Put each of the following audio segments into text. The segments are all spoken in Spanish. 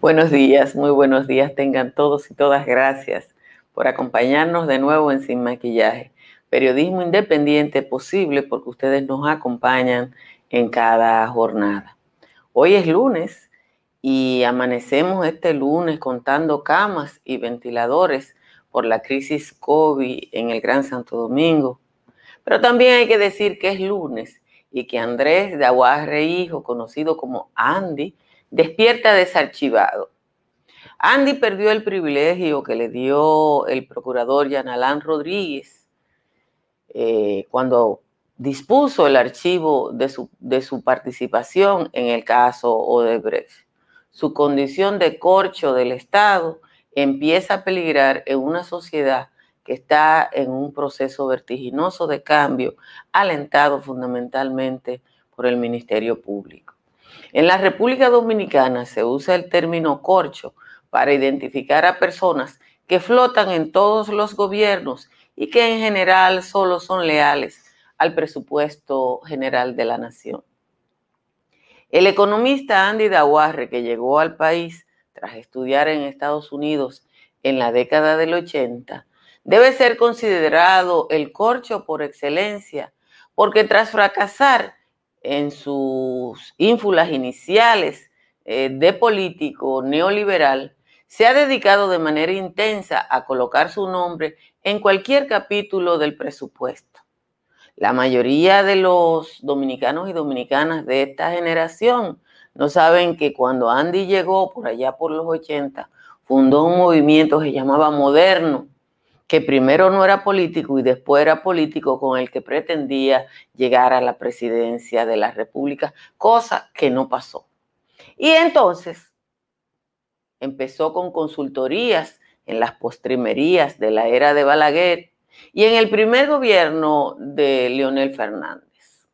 Buenos días, muy buenos días tengan todos y todas. Gracias por acompañarnos de nuevo en Sin Maquillaje. Periodismo independiente posible porque ustedes nos acompañan en cada jornada. Hoy es lunes y amanecemos este lunes contando camas y ventiladores por la crisis COVID en el Gran Santo Domingo. Pero también hay que decir que es lunes y que Andrés de Aguarre Hijo, conocido como Andy, despierta desarchivado. Andy perdió el privilegio que le dio el procurador Yanalán Rodríguez eh, cuando dispuso el archivo de su, de su participación en el caso Odebrecht. Su condición de corcho del Estado empieza a peligrar en una sociedad que está en un proceso vertiginoso de cambio, alentado fundamentalmente por el Ministerio Público. En la República Dominicana se usa el término corcho para identificar a personas que flotan en todos los gobiernos y que en general solo son leales al presupuesto general de la nación. El economista Andy Dawarre, que llegó al país tras estudiar en Estados Unidos en la década del 80, debe ser considerado el corcho por excelencia, porque tras fracasar en sus ínfulas iniciales eh, de político neoliberal, se ha dedicado de manera intensa a colocar su nombre en cualquier capítulo del presupuesto. La mayoría de los dominicanos y dominicanas de esta generación no saben que cuando Andy llegó por allá por los 80, fundó un movimiento que se llamaba Moderno, que primero no era político y después era político con el que pretendía llegar a la presidencia de la República, cosa que no pasó. Y entonces empezó con consultorías en las postrimerías de la era de Balaguer y en el primer gobierno de Leonel Fernández.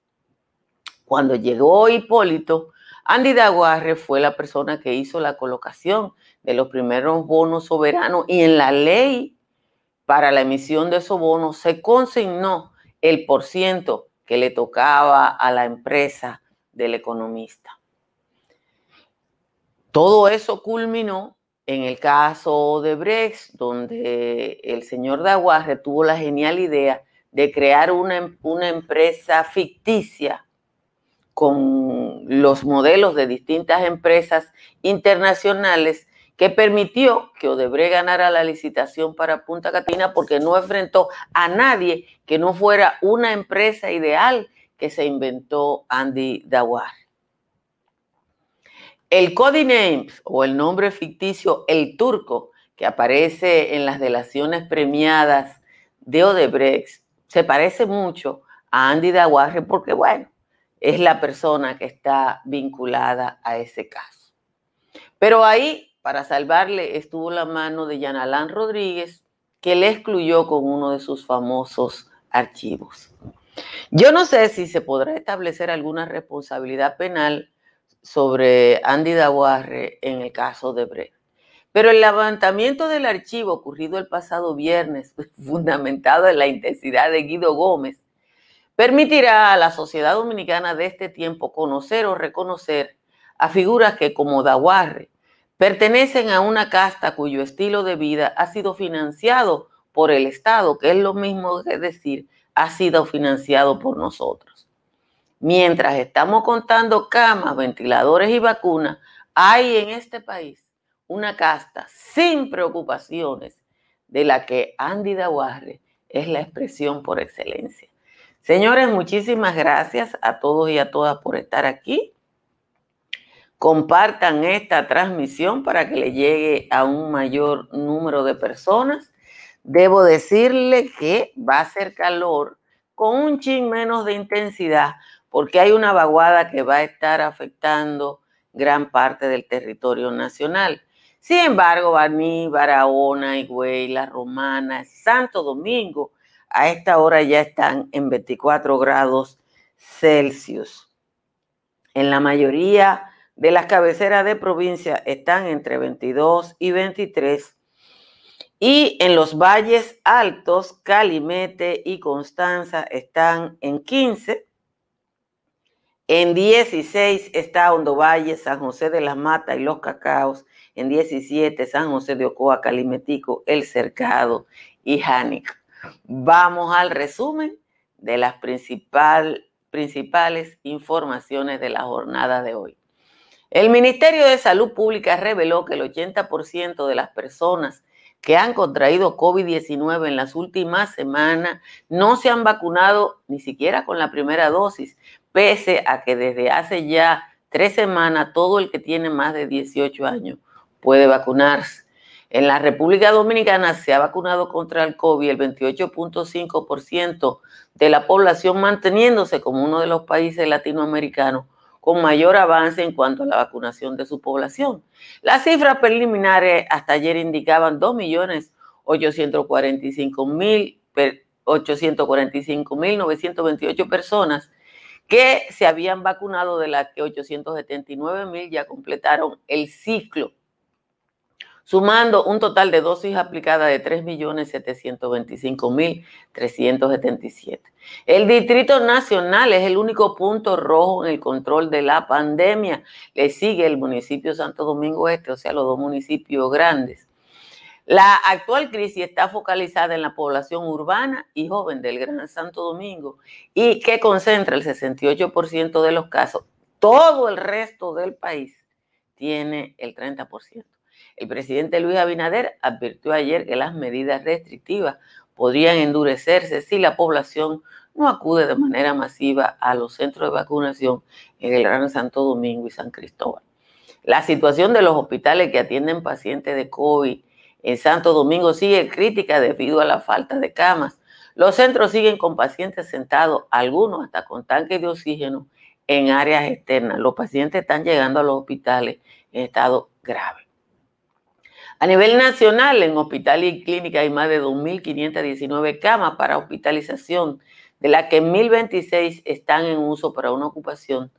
Cuando llegó Hipólito, Andy Daguarre fue la persona que hizo la colocación de los primeros bonos soberanos y en la ley para la emisión de esos bonos se consignó el por ciento que le tocaba a la empresa del economista. Todo eso culminó en el caso de Brex, donde el señor Daguarre tuvo la genial idea de crear una, una empresa ficticia con los modelos de distintas empresas internacionales que permitió que Odebrecht ganara la licitación para Punta Catina porque no enfrentó a nadie que no fuera una empresa ideal que se inventó Andy Dawar. El codename o el nombre ficticio El Turco que aparece en las delaciones premiadas de Odebrecht se parece mucho a Andy Dawarre porque, bueno, es la persona que está vinculada a ese caso. Pero ahí para salvarle estuvo la mano de Yanalán Rodríguez, que le excluyó con uno de sus famosos archivos. Yo no sé si se podrá establecer alguna responsabilidad penal sobre Andy Dawarre en el caso de Brecht. Pero el levantamiento del archivo ocurrido el pasado viernes, fundamentado en la intensidad de Guido Gómez, permitirá a la sociedad dominicana de este tiempo conocer o reconocer a figuras que como Dawarre Pertenecen a una casta cuyo estilo de vida ha sido financiado por el Estado, que es lo mismo que decir, ha sido financiado por nosotros. Mientras estamos contando camas, ventiladores y vacunas, hay en este país una casta sin preocupaciones de la que Andy Dawarre es la expresión por excelencia. Señores, muchísimas gracias a todos y a todas por estar aquí. Compartan esta transmisión para que le llegue a un mayor número de personas. Debo decirle que va a ser calor con un chin menos de intensidad porque hay una vaguada que va a estar afectando gran parte del territorio nacional. Sin embargo, Baní, Barahona, Higüey, La Romana, Santo Domingo, a esta hora ya están en 24 grados Celsius. En la mayoría de las cabeceras de provincia están entre 22 y 23. Y en los valles altos, Calimete y Constanza están en 15. En 16 está Hondo Valle, San José de las Matas y Los Cacaos. En 17, San José de Ocoa, Calimetico, El Cercado y Jánica. Vamos al resumen de las principales informaciones de la jornada de hoy. El Ministerio de Salud Pública reveló que el 80% de las personas que han contraído COVID-19 en las últimas semanas no se han vacunado ni siquiera con la primera dosis, pese a que desde hace ya tres semanas todo el que tiene más de 18 años puede vacunarse. En la República Dominicana se ha vacunado contra el COVID el 28.5% de la población, manteniéndose como uno de los países latinoamericanos con mayor avance en cuanto a la vacunación de su población. Las cifras preliminares hasta ayer indicaban 2.845.928 personas que se habían vacunado, de las que 879.000 ya completaron el ciclo sumando un total de dosis aplicadas de 3.725.377. El Distrito Nacional es el único punto rojo en el control de la pandemia. Le sigue el municipio Santo Domingo Este, o sea, los dos municipios grandes. La actual crisis está focalizada en la población urbana y joven del Gran Santo Domingo y que concentra el 68% de los casos. Todo el resto del país tiene el 30%. El presidente Luis Abinader advirtió ayer que las medidas restrictivas podrían endurecerse si la población no acude de manera masiva a los centros de vacunación en el Gran Santo Domingo y San Cristóbal. La situación de los hospitales que atienden pacientes de COVID en Santo Domingo sigue crítica debido a la falta de camas. Los centros siguen con pacientes sentados, algunos hasta con tanques de oxígeno en áreas externas. Los pacientes están llegando a los hospitales en estado grave. A nivel nacional, en hospital y clínica hay más de 2.519 camas para hospitalización, de las que 1.026 están en uso para una ocupación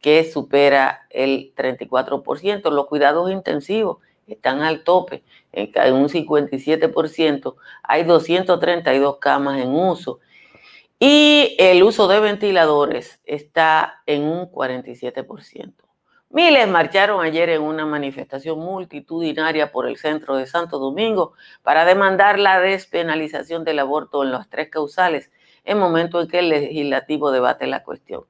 que supera el 34%. Los cuidados intensivos están al tope, en un 57%. Hay 232 camas en uso. Y el uso de ventiladores está en un 47%. Miles marcharon ayer en una manifestación multitudinaria por el centro de Santo Domingo para demandar la despenalización del aborto en las tres causales en momento en que el legislativo debate la cuestión.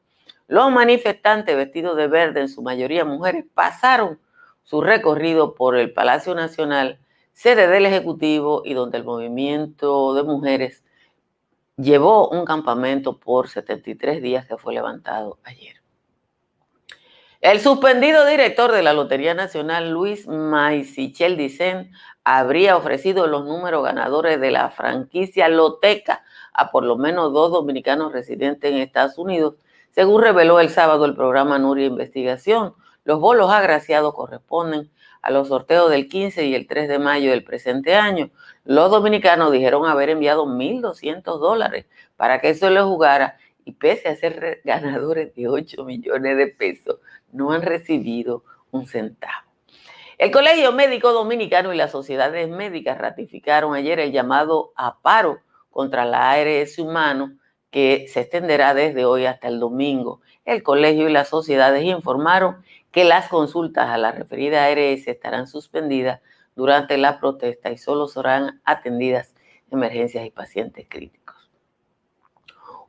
Los manifestantes vestidos de verde, en su mayoría mujeres, pasaron su recorrido por el Palacio Nacional, sede del Ejecutivo y donde el movimiento de mujeres llevó un campamento por 73 días que fue levantado ayer. El suspendido director de la Lotería Nacional, Luis Maisichel Dicen, habría ofrecido los números ganadores de la franquicia Loteca a por lo menos dos dominicanos residentes en Estados Unidos, según reveló el sábado el programa Nuria Investigación. Los bolos agraciados corresponden a los sorteos del 15 y el 3 de mayo del presente año. Los dominicanos dijeron haber enviado 1.200 dólares para que eso le jugara y pese a ser ganadores de 8 millones de pesos, no han recibido un centavo. El Colegio Médico Dominicano y las sociedades médicas ratificaron ayer el llamado a paro contra la ARS humano que se extenderá desde hoy hasta el domingo. El colegio y las sociedades informaron que las consultas a la referida ARS estarán suspendidas durante la protesta y solo serán atendidas emergencias y pacientes críticos.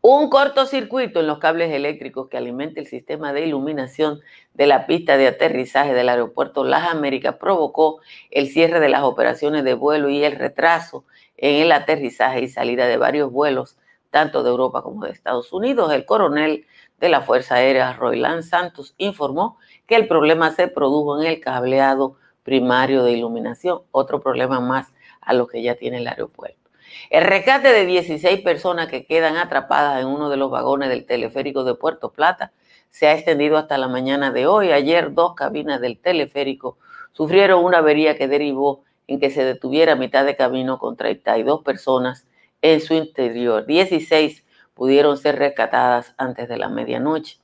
Un cortocircuito en los cables eléctricos que alimenta el sistema de iluminación de la pista de aterrizaje del aeropuerto Las Américas provocó el cierre de las operaciones de vuelo y el retraso en el aterrizaje y salida de varios vuelos, tanto de Europa como de Estados Unidos. El coronel de la Fuerza Aérea, Roylan Santos, informó que el problema se produjo en el cableado primario de iluminación, otro problema más a lo que ya tiene el aeropuerto. El rescate de 16 personas que quedan atrapadas en uno de los vagones del teleférico de Puerto Plata se ha extendido hasta la mañana de hoy. Ayer dos cabinas del teleférico sufrieron una avería que derivó en que se detuviera a mitad de camino con 32 personas en su interior. 16 pudieron ser rescatadas antes de la medianoche.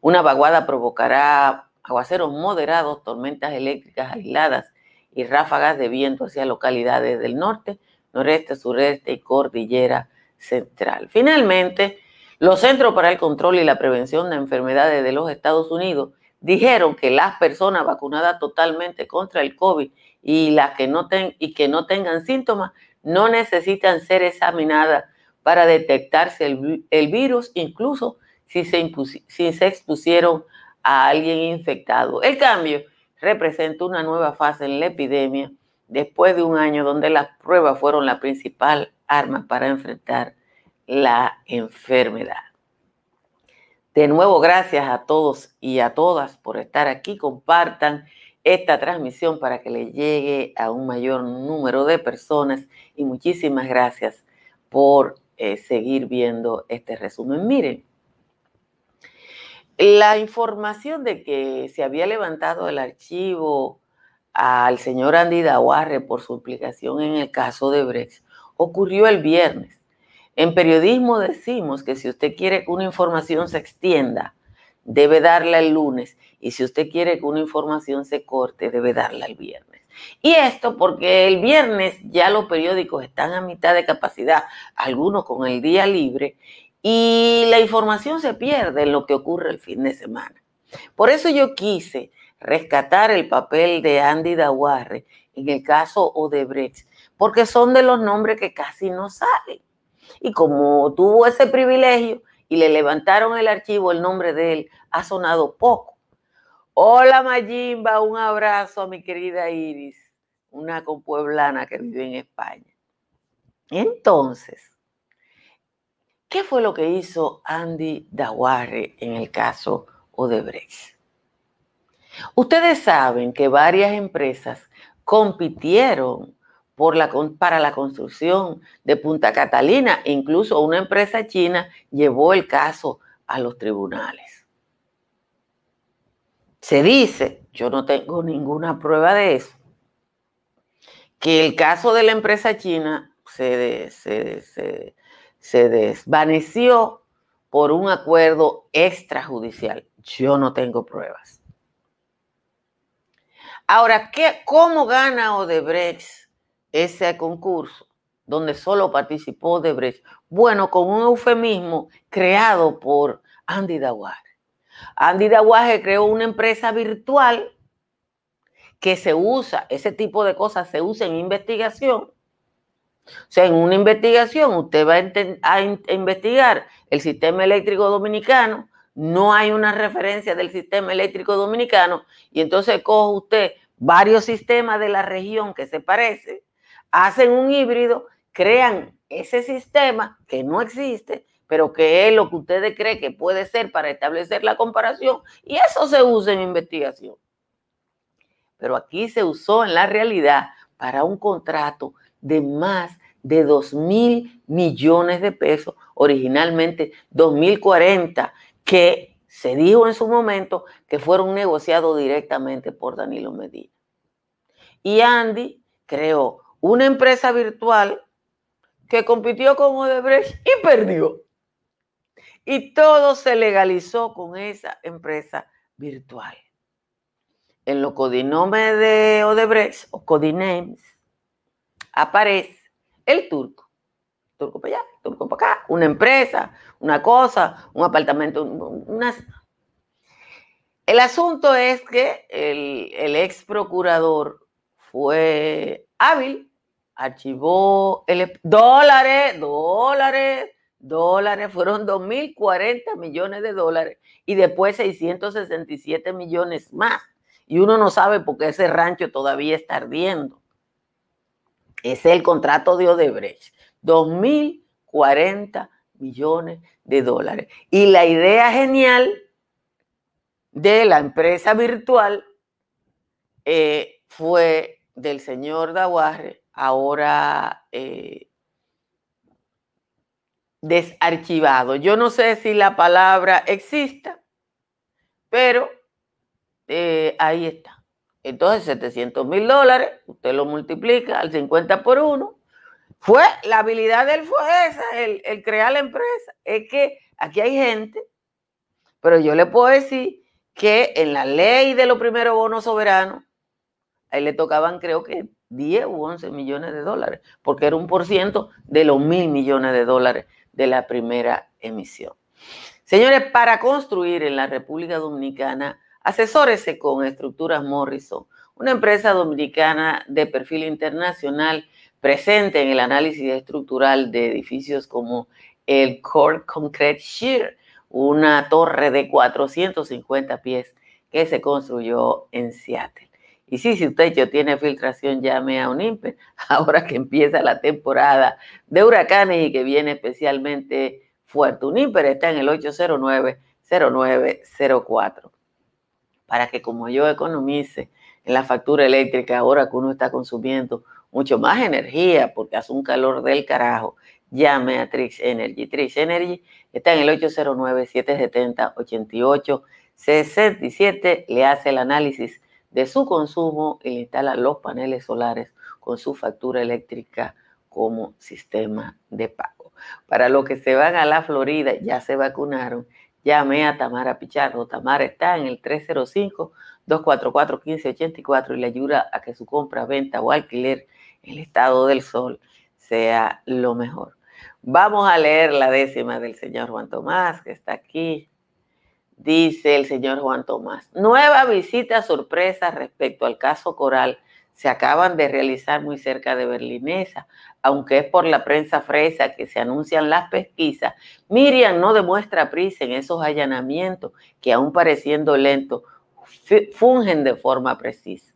Una vaguada provocará aguaceros moderados, tormentas eléctricas aisladas y ráfagas de viento hacia localidades del norte, noreste, sureste y cordillera central. Finalmente, los Centros para el Control y la Prevención de Enfermedades de los Estados Unidos dijeron que las personas vacunadas totalmente contra el COVID y las que no, y que no tengan síntomas no necesitan ser examinadas para detectarse el, virus, incluso si se expusieron a alguien infectado. El cambio representa una nueva fase en la epidemia después de un año donde las pruebas fueron la principal arma para enfrentar la enfermedad. De nuevo, gracias a todos y a todas por estar aquí. Compartan esta transmisión para que le llegue a un mayor número de personas y muchísimas gracias por eh, seguir viendo este resumen. Miren, la información de que se había levantado el archivo al señor Andy Dawarre por su implicación en el caso de Brex ocurrió el viernes. En periodismo decimos que si usted quiere que una información se extienda, debe darla el lunes. Y si usted quiere que una información se corte, debe darla el viernes. Y esto porque el viernes ya los periódicos están a mitad de capacidad, algunos con el día libre, y la información se pierde en lo que ocurre el fin de semana. Por eso yo quise rescatar el papel de Andy Dawarre en el caso Odebrecht, porque son de los nombres que casi no salen. Y como tuvo ese privilegio y le levantaron el archivo, el nombre de él ha sonado poco. Hola Mayimba, un abrazo a mi querida Iris, una compueblana que vive en España. Entonces, ¿qué fue lo que hizo Andy Dawarre en el caso Odebrecht? Ustedes saben que varias empresas compitieron para la construcción de Punta Catalina. Incluso una empresa china llevó el caso a los tribunales. Se dice, yo no tengo ninguna prueba de eso, que el caso de la empresa china se, desvaneció por un acuerdo extrajudicial. Yo no tengo pruebas. Ahora, ¿qué, ¿cómo gana Odebrecht ese concurso donde solo participó Odebrecht? Bueno, con un eufemismo creado por Andy Dawaje. Andy Dawaje creó una empresa virtual que se usa, ese tipo de cosas se usa en investigación. O sea, en una investigación usted va a, a investigar el sistema eléctrico dominicano, no hay una referencia del sistema eléctrico dominicano y entonces coge usted varios sistemas de la región que se parecen hacen un híbrido, crean ese sistema que no existe, pero que es lo que ustedes creen que puede ser para establecer la comparación, y eso se usa en investigación. Pero aquí se usó en la realidad para un contrato de más de 2 mil millones de pesos, originalmente 2040, que se dijo en su momento que fueron negociados directamente por Danilo Medina. Y Andy creó una empresa virtual que compitió con Odebrecht y perdió. Y todo se legalizó con esa empresa virtual. En los codinomes de Odebrecht o codinames aparece el turco. Turco para allá, turco para acá, una empresa, una cosa, un apartamento, una... El asunto es que el, el ex procurador fue hábil archivó el, dólares, dólares, dólares, fueron 2.040 millones de dólares y después 667 millones más. Y uno no sabe por qué ese rancho todavía está ardiendo. Es el contrato de Odebrecht. 2.040 millones de dólares. Y la idea genial de la empresa virtual eh, fue del señor Dawarre ahora eh, desarchivado. Yo no sé si la palabra exista, pero eh, ahí está. Entonces, 700 mil dólares, usted lo multiplica al 50 por 1. Fue, la habilidad de él fue esa, el, crear la empresa. Es que aquí hay gente, pero yo le puedo decir que en la ley de los primeros bonos soberanos, ahí le tocaban creo que 10 u 11 millones de dólares, porque era un por ciento de los mil millones de dólares de la primera emisión. Señores, para construir en la República Dominicana Asesórese con Estructuras Morrison, una empresa dominicana de perfil internacional presente en el análisis estructural de edificios como el Core Concrete Shear, una torre de 450 pies que se construyó en Seattle. Y sí, si usted ya tiene filtración, llame a Unimper, ahora que empieza la temporada de huracanes y que viene especialmente fuerte. Unimper está en el 809-0904 para que como yo economice en la factura eléctrica, ahora que uno está consumiendo mucho más energía porque hace un calor del carajo, llame a Trix Energy. Trix Energy está en el 809-770-8867, le hace el análisis de su consumo y le instala los paneles solares con su factura eléctrica como sistema de pago. Para los que se van a la Florida, ya se vacunaron llame a Tamara Pichardo. Tamara está en el 305-244-1584 y le ayuda a que su compra, venta o alquiler el estado del sol sea lo mejor. Vamos a leer la décima del señor Juan Tomás, que está aquí. Dice el señor Juan Tomás, nueva visita sorpresa respecto al caso Coral se acaban de realizar muy cerca de Berlinesa, aunque es por la prensa fresa que se anuncian las pesquisas, Miriam no demuestra prisa en esos allanamientos que aún pareciendo lentos, fungen de forma precisa.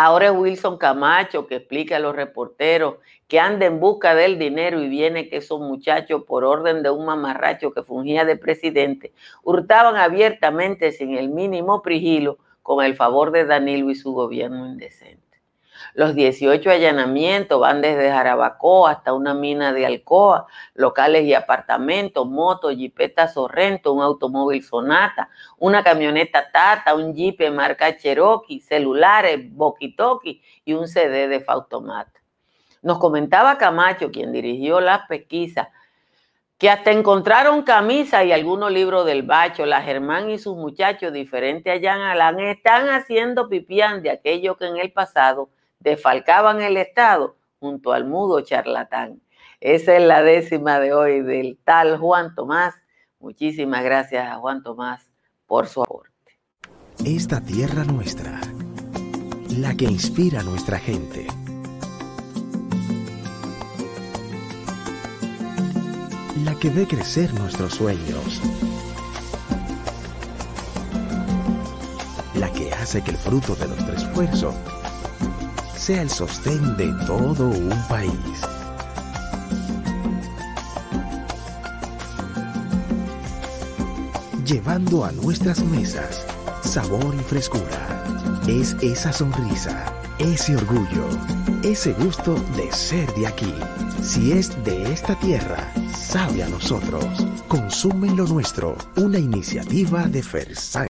Ahora es Wilson Camacho que explica a los reporteros que anda en busca del dinero y viene que esos muchachos, por orden de un mamarracho que fungía de presidente, hurtaban abiertamente sin el mínimo prigilo con el favor de Danilo y su gobierno indecente. Los 18 allanamientos van desde Jarabacoa hasta una mina de Alcoa, locales y apartamentos, motos, jipetas Sorrento, un automóvil Sonata, una camioneta Tata, un jeep marca Cherokee, celulares, Bokitoki y un CD de Fautomat. Nos comentaba Camacho, quien dirigió las pesquisas, que hasta encontraron camisas y algunos libros del Bacho. La Germán y sus muchachos, diferentes a Jean Alain, están haciendo pipián de aquello que en el pasado defalcaban el Estado junto al mudo charlatán. Esa es la décima de hoy del tal Juan Tomás. Muchísimas gracias a Juan Tomás por su aporte. Esta tierra nuestra, la que inspira a nuestra gente la que ve crecer nuestros sueños, la que hace que el fruto de nuestro esfuerzo sea el sostén de todo un país. Llevando a nuestras mesas sabor y frescura. Es esa sonrisa, ese orgullo, ese gusto de ser de aquí. Si es de esta tierra, sabe a nosotros. Consume lo nuestro, una iniciativa de Fersai.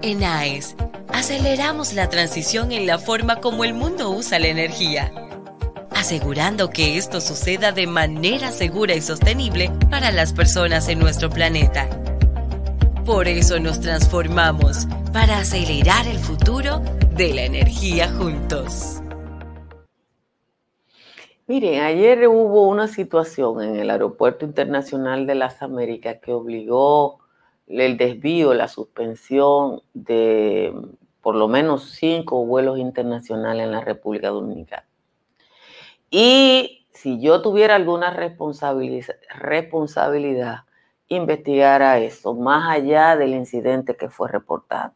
En AES, aceleramos la transición en la forma como el mundo usa la energía, asegurando que esto suceda de manera segura y sostenible para las personas en nuestro planeta. Por eso nos transformamos para acelerar el futuro de la energía juntos. Miren, ayer hubo una situación en el Aeropuerto Internacional de las Américas que obligó el desvío, la suspensión de por lo menos cinco vuelos internacionales en la República Dominicana. Y si yo tuviera alguna responsabilidad, investigara eso, más allá del incidente que fue reportado.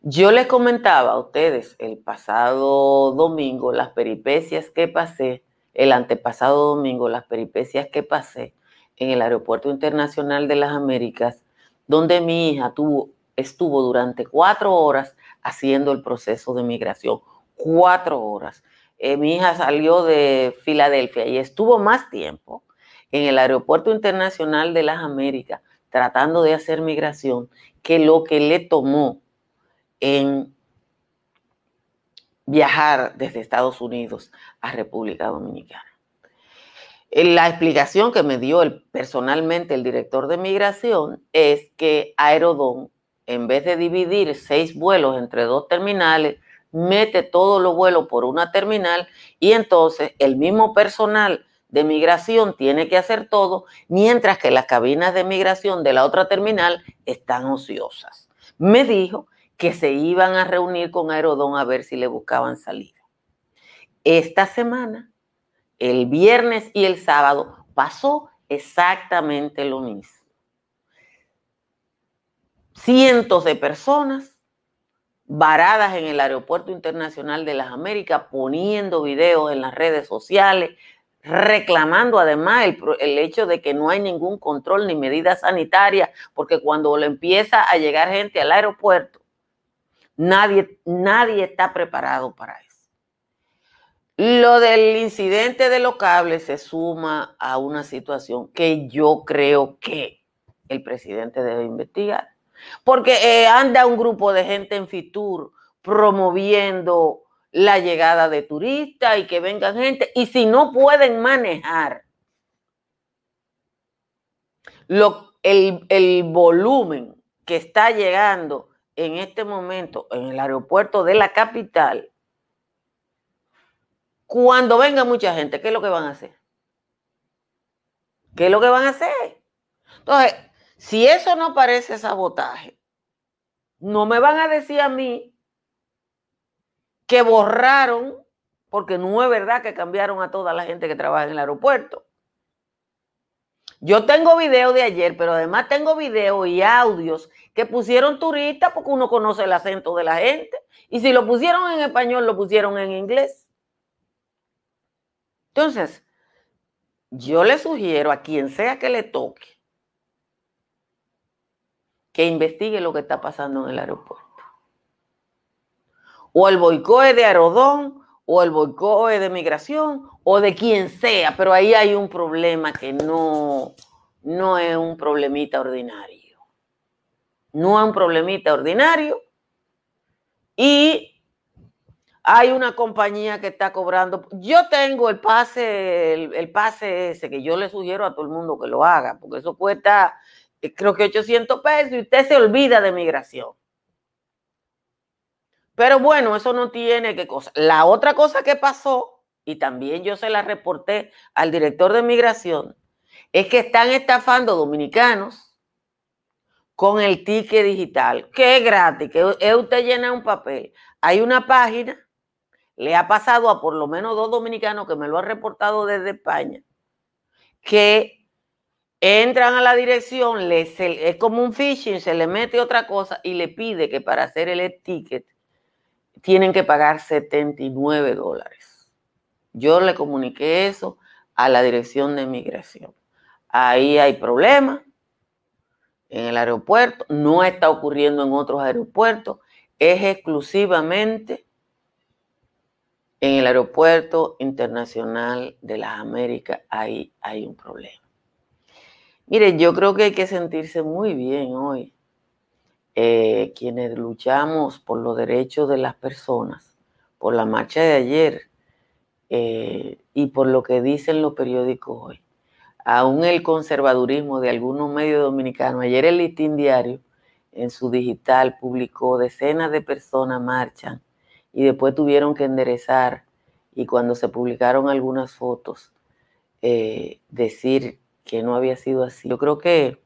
Yo les comentaba a ustedes el pasado domingo las peripecias que pasé, el antepasado domingo las peripecias que pasé en el Aeropuerto Internacional de las Américas, donde mi hija tuvo, estuvo durante cuatro horas haciendo el proceso de migración. Cuatro horas. Eh, mi hija salió de Filadelfia y estuvo más tiempo en el Aeropuerto Internacional de las Américas tratando de hacer migración que lo que le tomó en viajar desde Estados Unidos a República Dominicana. La explicación que me dio personalmente el director de migración es que Aerodón, en vez de dividir seis vuelos entre dos terminales, mete todos los vuelos por una terminal y entonces el mismo personal de migración tiene que hacer todo, mientras que las cabinas de migración de la otra terminal están ociosas. Me dijo que se iban a reunir con Aerodón a ver si le buscaban salida. Esta semana el viernes y el sábado pasó exactamente lo mismo. Cientos de personas varadas en el Aeropuerto Internacional de las Américas, poniendo videos en las redes sociales, reclamando además el, hecho de que no hay ningún control ni medida sanitaria, porque cuando le empieza a llegar gente al aeropuerto, nadie, nadie está preparado para eso. Lo del incidente de los cables se suma a una situación que yo creo que el presidente debe investigar. Porque eh, anda un grupo de gente en Fitur promoviendo la llegada de turistas y que vengan gente. Y si no pueden manejar el, el volumen que está llegando en este momento en el aeropuerto de la capital, cuando venga mucha gente, ¿qué es lo que van a hacer? ¿Qué es lo que van a hacer? Entonces, si eso no parece sabotaje, no me van a decir a mí que borraron, porque no es verdad que cambiaron a toda la gente que trabaja en el aeropuerto. Yo tengo video de ayer, pero además tengo video y audios que pusieron turistas porque uno conoce el acento de la gente. Y si lo pusieron en español, lo pusieron en inglés. Entonces, yo le sugiero a quien sea que le toque que investigue lo que está pasando en el aeropuerto. O el boicote de Aerodón, o el boicote de migración, o de quien sea, pero ahí hay un problema que no, no es un problemita ordinario. No es un problemita ordinario. Y hay una compañía que está cobrando. Yo tengo el pase, el, pase ese que yo le sugiero a todo el mundo que lo haga, porque eso cuesta, creo que 800 pesos y usted se olvida de migración. Pero bueno, eso no tiene que cosa. La otra cosa que pasó, y también yo se la reporté al director de migración, es que están estafando dominicanos con el ticket digital, que es gratis, que usted llena un papel. Hay una página le ha pasado a por lo menos dos dominicanos que me lo han reportado desde España, que entran a la dirección, es como un phishing, se le mete otra cosa y le pide que para hacer el ticket tienen que pagar 79 dólares. Yo le comuniqué eso a la dirección de migración. Ahí hay problemas en el aeropuerto, no está ocurriendo en otros aeropuertos, es exclusivamente en el aeropuerto internacional de las Américas hay, hay un problema. Mire, yo creo que hay que sentirse muy bien hoy, eh, quienes luchamos por los derechos de las personas, por la marcha de ayer eh, y por lo que dicen los periódicos hoy. Aún el conservadurismo de algunos medios dominicanos, ayer el listín diario en su digital publicó decenas de personas marchan y después tuvieron que enderezar y cuando se publicaron algunas fotos, eh, decir que no había sido así. Yo creo que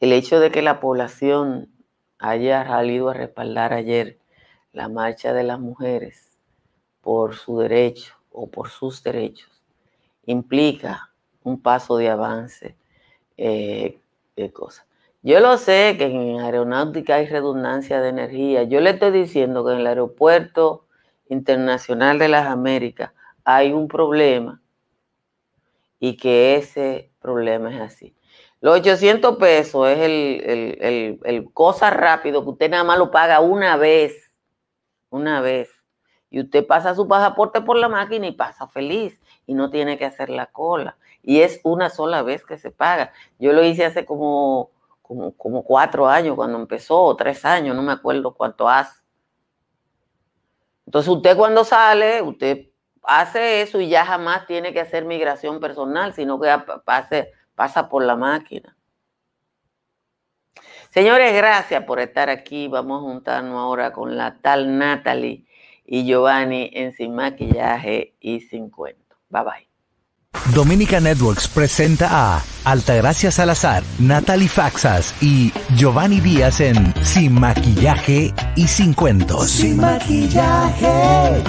el hecho de que la población haya salido a respaldar ayer la marcha de las mujeres por su derecho o por sus derechos implica un paso de avance eh, de cosas. Yo lo sé que en aeronáutica hay redundancia de energía. Yo le estoy diciendo que en el aeropuerto internacional de las Américas hay un problema y que ese problema es así. Los 800 pesos es el, el, cosa rápido que usted nada más lo paga una vez, una vez. Y usted pasa su pasaporte por la máquina y pasa feliz y no tiene que hacer la cola. Y es una sola vez que se paga. Yo lo hice hace como como, como cuatro años cuando empezó, o tres años, no me acuerdo cuánto hace. Entonces usted cuando sale, usted hace eso y ya jamás tiene que hacer migración personal, sino que pase, pasa por la máquina. Señores, gracias por estar aquí. Vamos a juntarnos ahora con la tal Natalie y Giovanni en Sin Maquillaje y Sin Cuento. Bye bye. Dominica Networks presenta a Altagracia Salazar, Natalie Faxas y Giovanni Díaz en Sin Maquillaje y Sin Cuentos. Sin Maquillaje